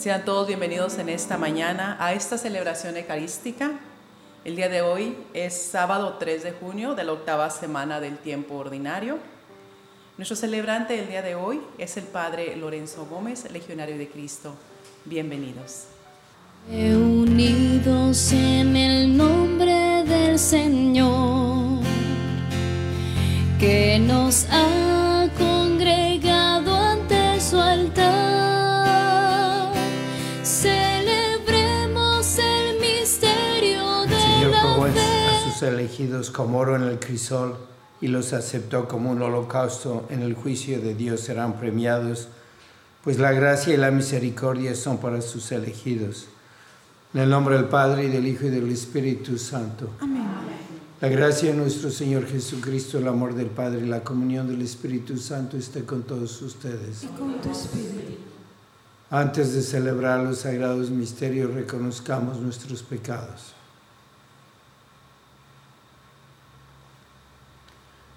Sean todos bienvenidos en esta mañana a esta celebración eucarística. El día de hoy es sábado 3 de junio de la octava semana del tiempo ordinario. Nuestro celebrante del día de hoy es el Padre Lorenzo Gómez, Legionario de Cristo. Bienvenidos. Unidos en el nombre del Señor, que nos ha elegidos como oro en el crisol y los aceptó como un holocausto en el juicio de Dios serán premiados, pues la gracia y la misericordia son para sus elegidos. En el nombre del Padre y del Hijo y del Espíritu Santo. Amén. La gracia de nuestro Señor Jesucristo, el amor del Padre y la comunión del Espíritu Santo esté con todos ustedes. Antes de celebrar los sagrados misterios, reconozcamos nuestros pecados.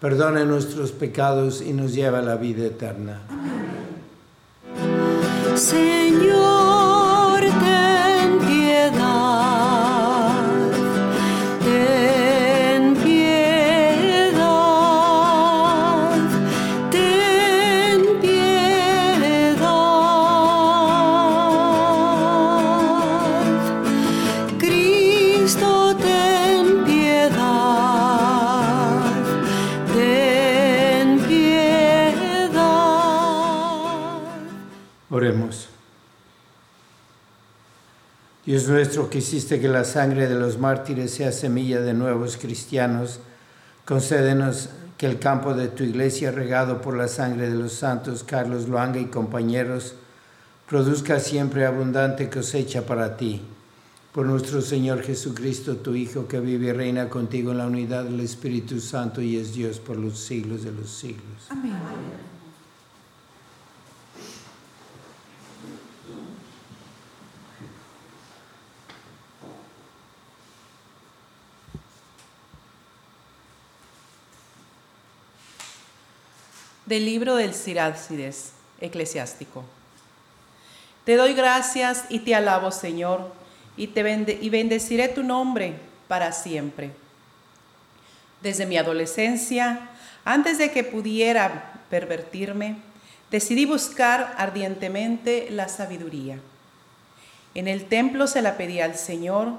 perdone nuestros pecados y nos lleve a la vida eterna. Señor, Dios nuestro, que hiciste que la sangre de los mártires sea semilla de nuevos cristianos, concédenos que el campo de tu iglesia, regado por la sangre de los santos Carlos Luanga y compañeros, produzca siempre abundante cosecha para ti. Por nuestro Señor Jesucristo, tu Hijo, que vive y reina contigo en la unidad del Espíritu Santo y es Dios por los siglos de los siglos. Amén. Del libro del Sirácides, eclesiástico. Te doy gracias y te alabo, Señor, y, te bendeciré tu nombre para siempre. Desde mi adolescencia, antes de que pudiera pervertirme, decidí buscar ardientemente la sabiduría. En el templo se la pedí al Señor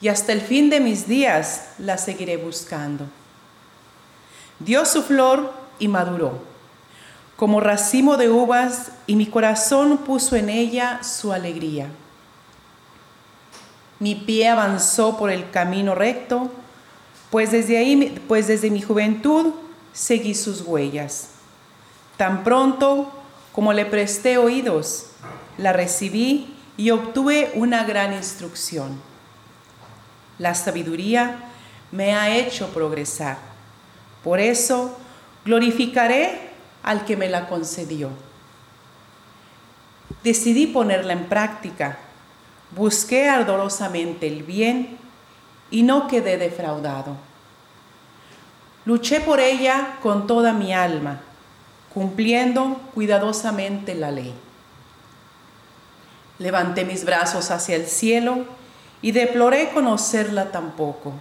y hasta el fin de mis días la seguiré buscando. Dio su flor y maduró como racimo de uvas y mi corazón puso en ella su alegría. Mi pie avanzó por el camino recto, pues desde ahí, pues desde mi juventud seguí sus huellas. Tan pronto como le presté oídos, la recibí y obtuve una gran instrucción. La sabiduría me ha hecho progresar. Por eso glorificaré al que me la concedió. Decidí ponerla en práctica. Busqué ardorosamente el bien y no quedé defraudado. Luché por ella con toda mi alma, cumpliendo cuidadosamente la ley. Levanté mis brazos hacia el cielo y deploré conocerla tampoco.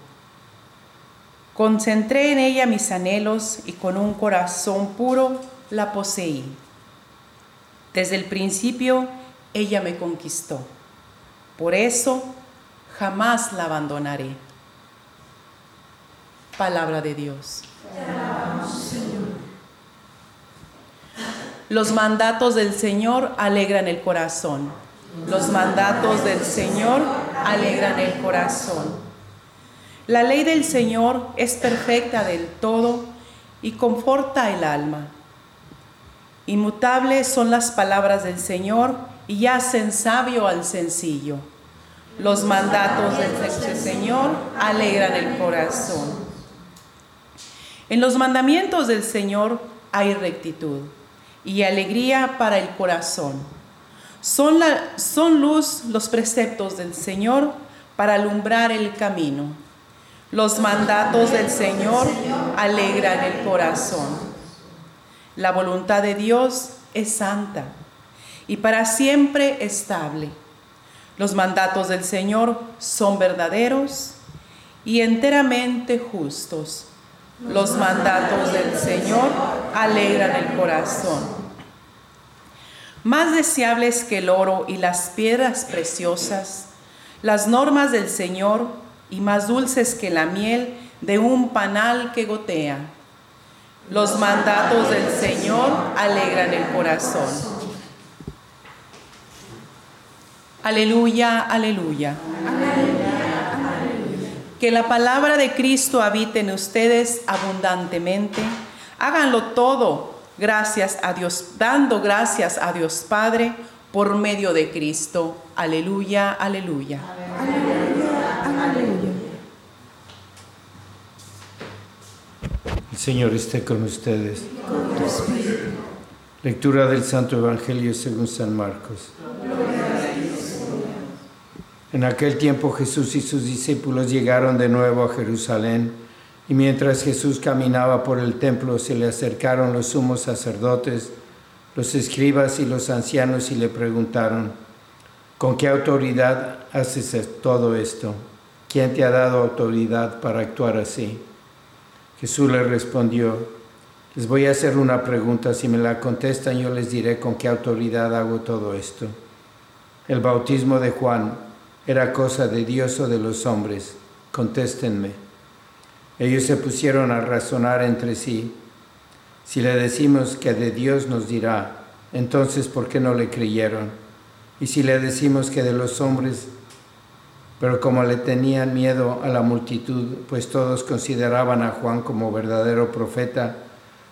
Concentré en ella mis anhelos y con un corazón puro la poseí. Desde el principio ella me conquistó. Por eso jamás la abandonaré. Palabra de Dios. Los mandatos del Señor alegran el corazón. Los mandatos del Señor alegran el corazón. La ley del Señor es perfecta del todo y conforta el alma. Inmutables son las palabras del Señor y hacen sabio al sencillo. Los mandatos del Señor alegran el corazón. En los mandamientos del Señor hay rectitud y alegría para el corazón. Son, son luz los preceptos del Señor para alumbrar el camino. Los mandatos del Señor alegran el corazón. La voluntad de Dios es santa y para siempre estable. Los mandatos del Señor son verdaderos y enteramente justos. Los mandatos del Señor alegran el corazón. Más deseables que el oro y las piedras preciosas, las normas del Señor y más dulces que la miel de un panal que gotea. Los mandatos del Señor alegran el corazón. Aleluya, aleluya. Que la palabra de Cristo habite en ustedes abundantemente. Háganlo todo gracias a Dios, dando gracias a Dios Padre por medio de Cristo. Aleluya, aleluya. El Señor esté con ustedes. Lectura del Santo Evangelio según San Marcos. En aquel tiempo Jesús y sus discípulos llegaron de nuevo a Jerusalén y mientras Jesús caminaba por el templo se le acercaron los sumos sacerdotes, los escribas y los ancianos y le preguntaron, ¿con qué autoridad haces todo esto? ¿Quién te ha dado autoridad para actuar así? Jesús le respondió, les voy a hacer una pregunta, si me la contestan yo les diré con qué autoridad hago todo esto. El bautismo de Juan era cosa de Dios o de los hombres? Contéstenme. Ellos se pusieron a razonar entre sí. Si le decimos que de Dios nos dirá, entonces ¿por qué no le creyeron? Y si le decimos que de los hombres, pero como le tenían miedo a la multitud, pues todos consideraban a Juan como verdadero profeta,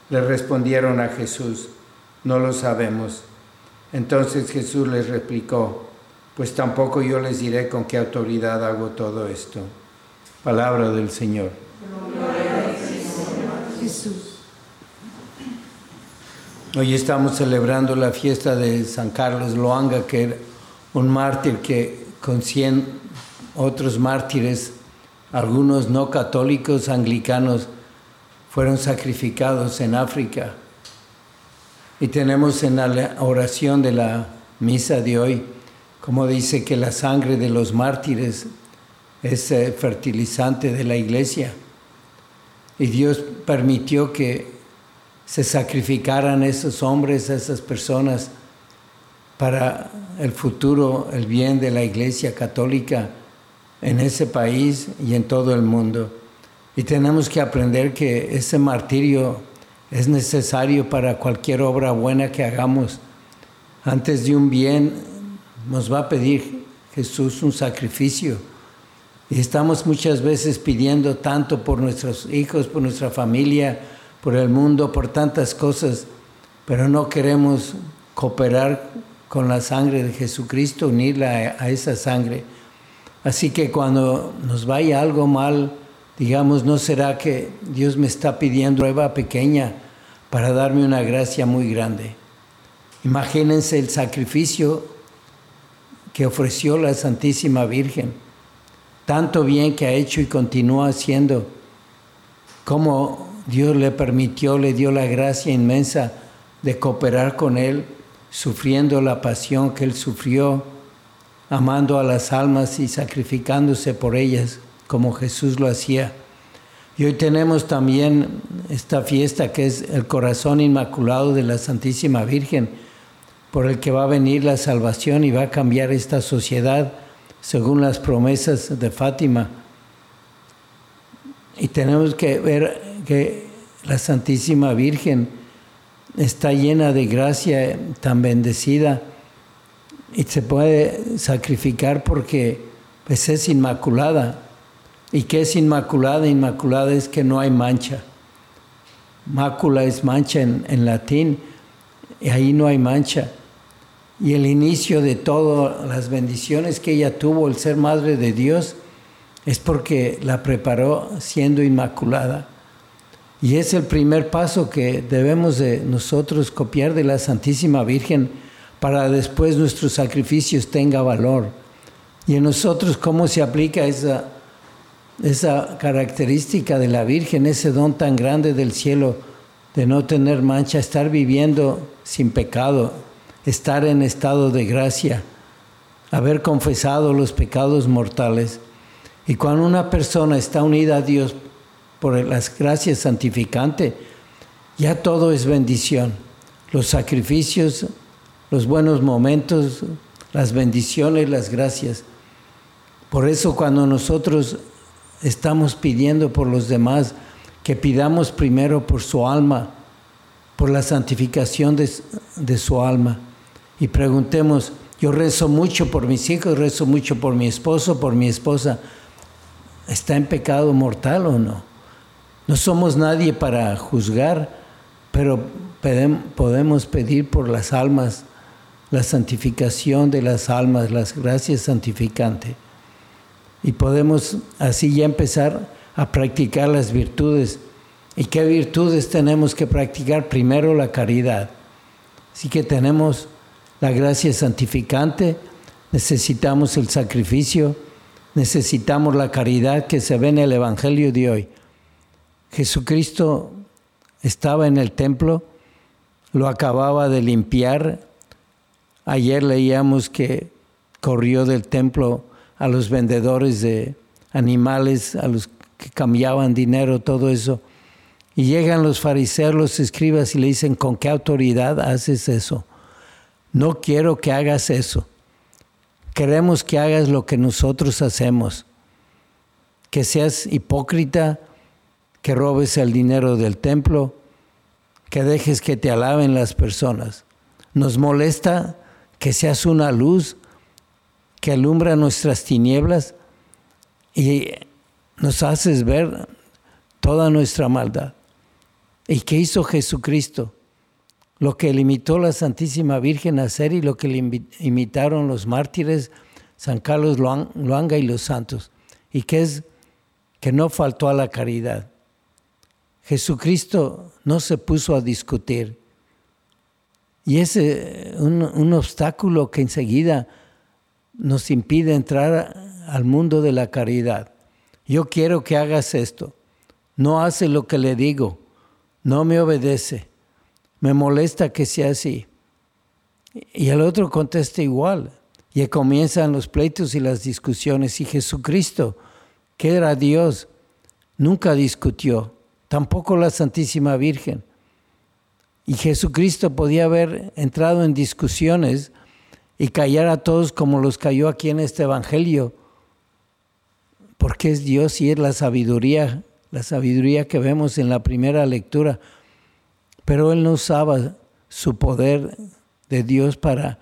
le respondieron a Jesús, no lo sabemos. Entonces Jesús les replicó, pues tampoco yo les diré con qué autoridad hago todo esto. Palabra del Señor. Jesús. Hoy estamos celebrando la fiesta de San Carlos Loanga, que era un mártir que con 100 otros mártires, algunos no católicos anglicanos, fueron sacrificados en África. Y tenemos en la oración de la misa de hoy, como dice que la sangre de los mártires es eh, fertilizante de la iglesia. Y Dios permitió que se sacrificaran esos hombres, esas personas, para el futuro, el bien de la iglesia católica en ese país y en todo el mundo. Y tenemos que aprender que ese martirio es necesario para cualquier obra buena que hagamos. Antes de un bien nos va a pedir Jesús un sacrificio. Y estamos muchas veces pidiendo tanto por nuestros hijos, por nuestra familia, por el mundo, por tantas cosas, pero no queremos cooperar con la sangre de Jesucristo, unirla a esa sangre. Así que cuando nos vaya algo mal, digamos, ¿no será que Dios me está pidiendo prueba pequeña para darme una gracia muy grande? Imagínense el sacrificio que ofreció la Santísima Virgen, tanto bien que ha hecho y continúa haciendo, como Dios le permitió, le dio la gracia inmensa de cooperar con Él, sufriendo la pasión que Él sufrió, amando a las almas y sacrificándose por ellas, como Jesús lo hacía. Y hoy tenemos también esta fiesta que es el corazón inmaculado de la Santísima Virgen, por el que va a venir la salvación y va a cambiar esta sociedad según las promesas de Fátima. Y tenemos que ver que la Santísima Virgen está llena de gracia, tan bendecida, y se puede sacrificar porque pues, es inmaculada. ¿Y qué es inmaculada? Inmaculada es que no hay mancha. Mácula es mancha en, en latín, y ahí no hay mancha. Y el inicio de todas las bendiciones que ella tuvo, el ser madre de Dios, es porque la preparó siendo inmaculada. Y es el primer paso que debemos de nosotros copiar de la Santísima Virgen para después nuestros sacrificios tenga valor. Y en nosotros cómo se aplica esa, esa característica de la Virgen, ese don tan grande del cielo de no tener mancha, estar viviendo sin pecado, estar en estado de gracia, haber confesado los pecados mortales. Y cuando una persona está unida a Dios por las gracias santificantes, ya todo es bendición. Los sacrificios, los buenos momentos, las bendiciones, las gracias. Por eso cuando nosotros estamos pidiendo por los demás, que pidamos primero por su alma, por la santificación de, su alma. Y preguntemos, yo rezo mucho por mis hijos, rezo mucho por mi esposo, por mi esposa. ¿Está en pecado mortal o no? No somos nadie para juzgar, pero podemos pedir por las almas la santificación de las almas, las gracias santificantes. Y podemos así ya empezar a practicar las virtudes. ¿Y qué virtudes tenemos que practicar? Primero la caridad. Así que tenemos la gracia santificante, necesitamos el sacrificio, necesitamos la caridad que se ve en el Evangelio de hoy. Jesucristo estaba en el templo, lo acababa de limpiar. Ayer leíamos que corrió del templo a los vendedores de animales, a los que cambiaban dinero, todo eso. Y llegan los fariseos, los escribas y le dicen, ¿con qué autoridad haces eso? No quiero que hagas eso. Queremos que hagas lo que nosotros hacemos. Que seas hipócrita, que robes el dinero del templo, que dejes que te alaben las personas. Nos molesta que seas una luz que alumbra nuestras tinieblas y nos haces ver toda nuestra maldad. ¿Y qué hizo Jesucristo? Lo que limitó la Santísima Virgen a hacer y lo que le imitaron los mártires, San Carlos Luanga y los santos. ¿Y qué es? Que no faltó a la caridad. Jesucristo no se puso a discutir. Y es un, un obstáculo que enseguida nos impide entrar al mundo de la caridad. Yo quiero que hagas esto. No hace lo que le digo. No me obedece. Me molesta que sea así. Y el otro contesta igual. Y comienzan los pleitos y las discusiones. Y Jesucristo, que era Dios, nunca discutió tampoco la Santísima Virgen. Y Jesucristo podía haber entrado en discusiones y callar a todos como los cayó aquí en este Evangelio, porque es Dios y es la sabiduría, la sabiduría que vemos en la primera lectura. Pero Él no usaba su poder de Dios para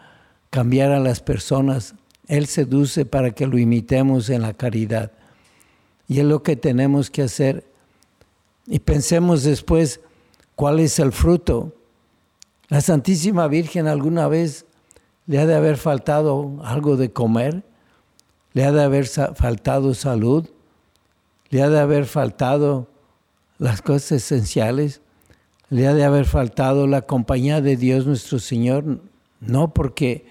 cambiar a las personas. Él seduce para que lo imitemos en la caridad. Y es lo que tenemos que hacer y pensemos después cuál es el fruto. La Santísima Virgen alguna vez le ha de haber faltado algo de comer, le ha de haber faltado salud, le ha de haber faltado las cosas esenciales, le ha de haber faltado la compañía de Dios nuestro Señor, no porque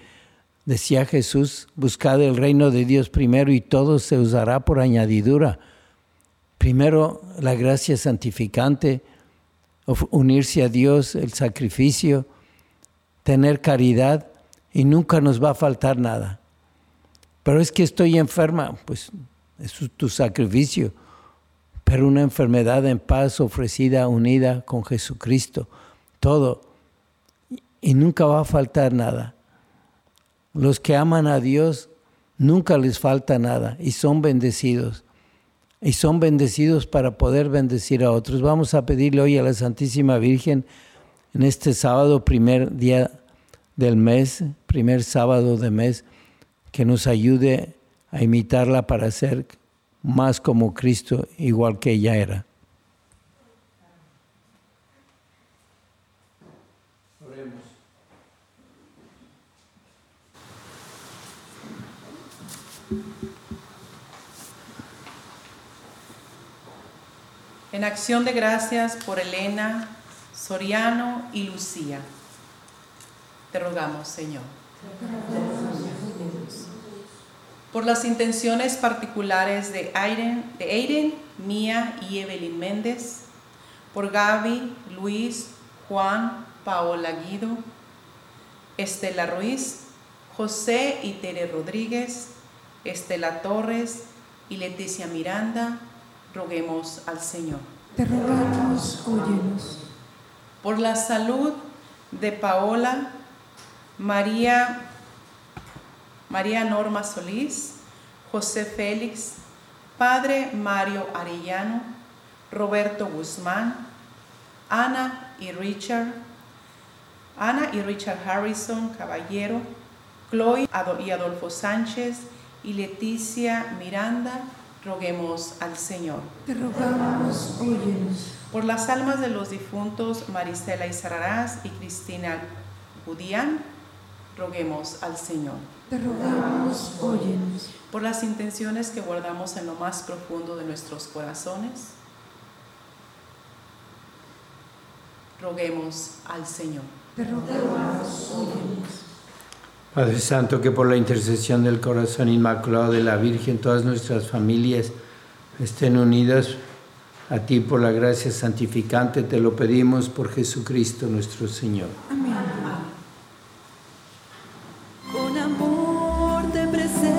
decía Jesús, buscad el reino de Dios primero y todo se usará por añadidura. Primero la gracia santificante, unirse a Dios, el sacrificio, tener caridad y nunca nos va a faltar nada. Pero es que estoy enferma, pues es tu sacrificio, pero una enfermedad en paz ofrecida, unida con Jesucristo, todo, y nunca va a faltar nada. Los que aman a Dios nunca les falta nada y son bendecidos. Y son bendecidos para poder bendecir a otros. Vamos a pedirle hoy a la Santísima Virgen en este sábado, primer día del mes, primer sábado de mes, que nos ayude a imitarla para ser más como Cristo, igual que ella era. En acción de gracias por Elena, Soriano y Lucía. Te rogamos, Señor. Por las intenciones particulares de Aiden, de Aiden, Mía y Evelyn Méndez. Por Gaby, Luis, Juan, Paola Guido, Estela Ruiz, José y Tere Rodríguez, Estela Torres y Leticia Miranda, roguemos al Señor. Te rogamos, óyenos. Por la salud de Paola, María, María Norma Solís, José Félix, Padre Mario Arellano, Roberto Guzmán, Ana y Richard, Ana y Richard Harrison Caballero, Chloe y Adolfo Sánchez y Leticia Miranda, roguemos al Señor. Te rogamos, óyenos. Por las almas de los difuntos Marisela y Sararaz y Cristina Gudián, roguemos al Señor. Te rogamos, óyenos. Por las intenciones que guardamos en lo más profundo de nuestros corazones, roguemos al Señor. Te rogamos, óyenos. Padre Santo, que por la intercesión del corazón inmaculado de la Virgen, todas nuestras familias estén unidas a ti por la gracia santificante, te lo pedimos por Jesucristo nuestro Señor. Amén. Con amor te presento,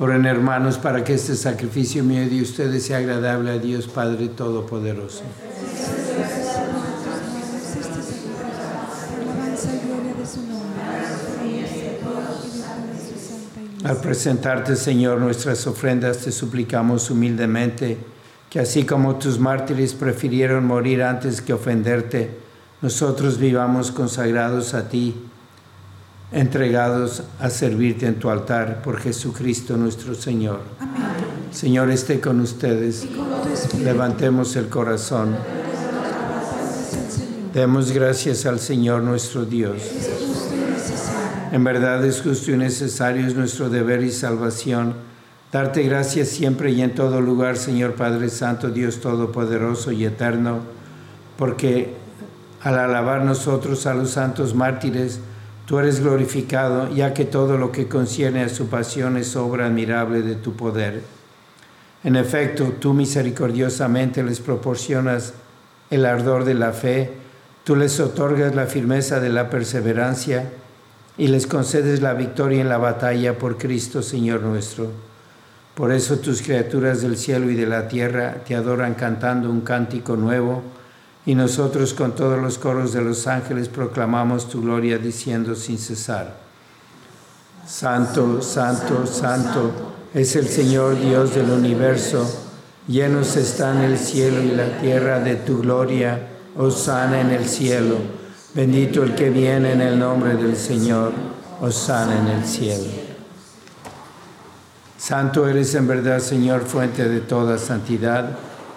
Oren hermanos para que este sacrificio mío de ustedes sea agradable a Dios Padre Todopoderoso. Al presentarte, Señor, nuestras ofrendas, te suplicamos humildemente que así como tus mártires prefirieron morir antes que ofenderte, nosotros vivamos consagrados a ti, entregados a servirte en tu altar por Jesucristo nuestro Señor. Amén. Señor, esté con ustedes. Con Levantemos el corazón. Demos gracias al Señor nuestro Dios. En verdad es justo y necesario, es nuestro deber y salvación. Darte gracias siempre y en todo lugar, Señor Padre Santo, Dios Todopoderoso y Eterno, porque al alabar nosotros a los santos mártires, tú eres glorificado, ya que todo lo que concierne a su pasión es obra admirable de tu poder. En efecto, tú misericordiosamente les proporcionas el ardor de la fe, tú les otorgas la firmeza de la perseverancia y les concedes la victoria en la batalla por Cristo Señor nuestro. Por eso tus criaturas del cielo y de la tierra te adoran cantando un cántico nuevo, y nosotros con todos los coros de los ángeles proclamamos tu gloria diciendo sin cesar, Santo, Santo, Santo es el Señor Dios del universo, llenos están el cielo y la tierra de tu gloria, sana en el cielo, bendito el que viene en el nombre del Señor, sana en el cielo. Santo eres en verdad, Señor, fuente de toda santidad.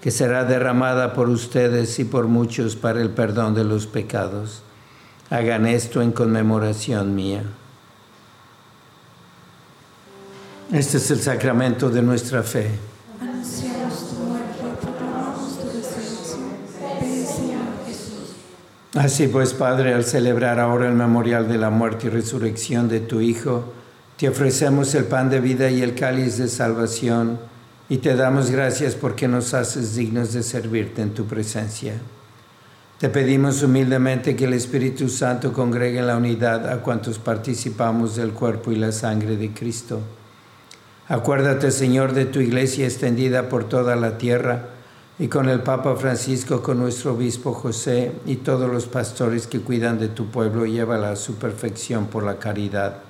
que será derramada por ustedes y por muchos para el perdón de los pecados. Hagan esto en conmemoración mía. Este es el sacramento de nuestra fe. Así pues, Padre, al celebrar ahora el memorial de la muerte y resurrección de tu Hijo, te ofrecemos el pan de vida y el cáliz de salvación y te damos gracias porque nos haces dignos de servirte en tu presencia. Te pedimos humildemente que el Espíritu Santo congregue en la unidad a cuantos participamos del cuerpo y la sangre de Cristo. Acuérdate, Señor, de tu iglesia extendida por toda la tierra y con el Papa Francisco, con nuestro obispo José y todos los pastores que cuidan de tu pueblo, llévala a su perfección por la caridad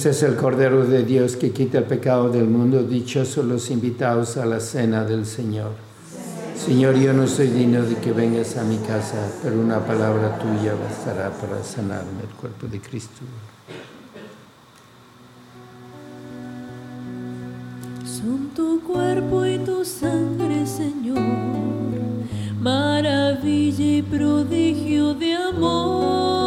Este es el Cordero de Dios que quita el pecado del mundo. Dichosos los invitados a la cena del Señor. Señor, yo no soy digno de que vengas a mi casa, pero una palabra tuya bastará para sanarme el cuerpo de Cristo. Son tu cuerpo y tu sangre, Señor, maravilla y prodigio de amor,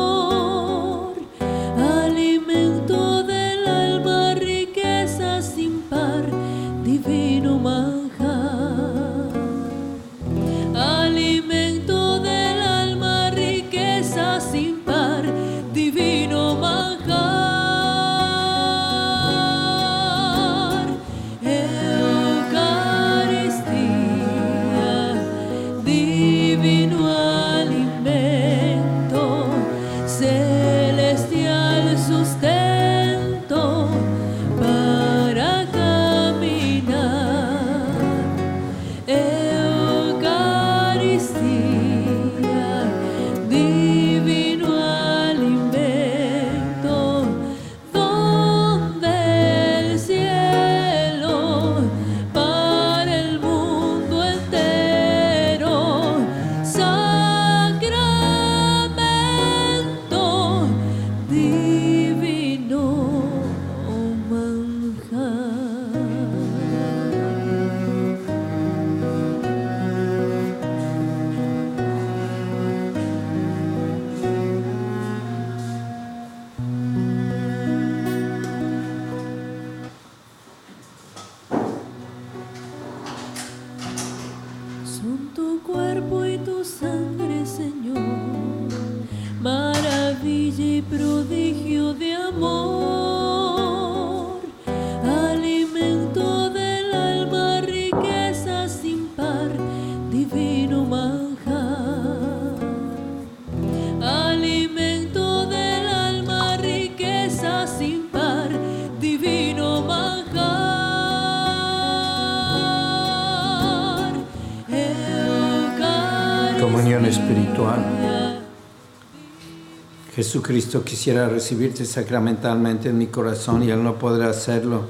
Jesucristo quisiera recibirte sacramentalmente en mi corazón y Él no podrá hacerlo.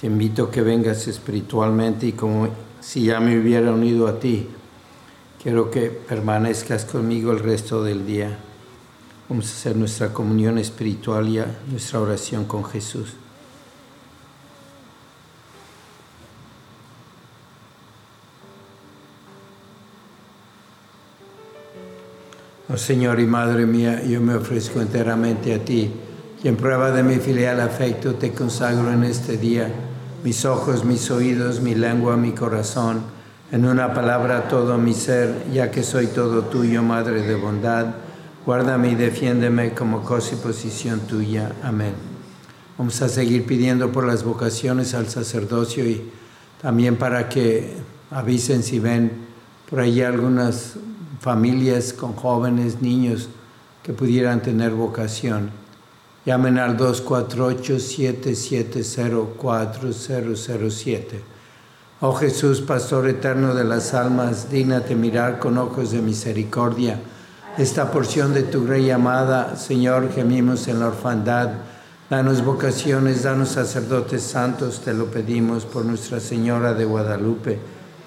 Te invito a que vengas espiritualmente y como si ya me hubiera unido a ti, quiero que permanezcas conmigo el resto del día. Vamos a hacer nuestra comunión espiritual y nuestra oración con Jesús. Oh Señor y Madre mía, yo me ofrezco enteramente a ti y en prueba de mi filial afecto te consagro en este día mis ojos, mis oídos, mi lengua, mi corazón, en una palabra todo mi ser, ya que soy todo tuyo, Madre de bondad. Guárdame y defiéndeme como cosa y posición tuya. Amén. Vamos a seguir pidiendo por las vocaciones al sacerdocio y también para que avisen si ven por ahí algunas familias con jóvenes, niños que pudieran tener vocación. Llamen al 248-770-4007. Oh Jesús, Pastor eterno de las almas, dígnate mirar con ojos de misericordia esta porción de tu grey amada. Señor, gemimos en la orfandad. Danos vocaciones, danos sacerdotes santos, te lo pedimos por Nuestra Señora de Guadalupe.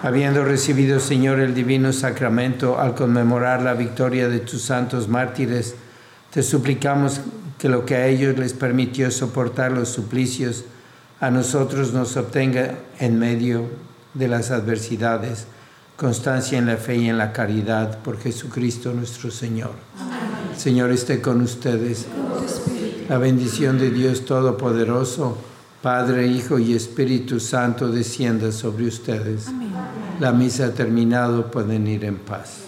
Habiendo recibido, Señor, el divino sacramento al conmemorar la victoria de tus santos mártires, te suplicamos que lo que a ellos les permitió soportar los suplicios, a nosotros nos obtenga en medio de las adversidades, constancia en la fe y en la caridad, por Jesucristo nuestro Señor. Señor esté con ustedes. La bendición de Dios Todopoderoso, Padre, Hijo y Espíritu Santo, descienda sobre ustedes. La misa ha terminado, pueden ir en paz.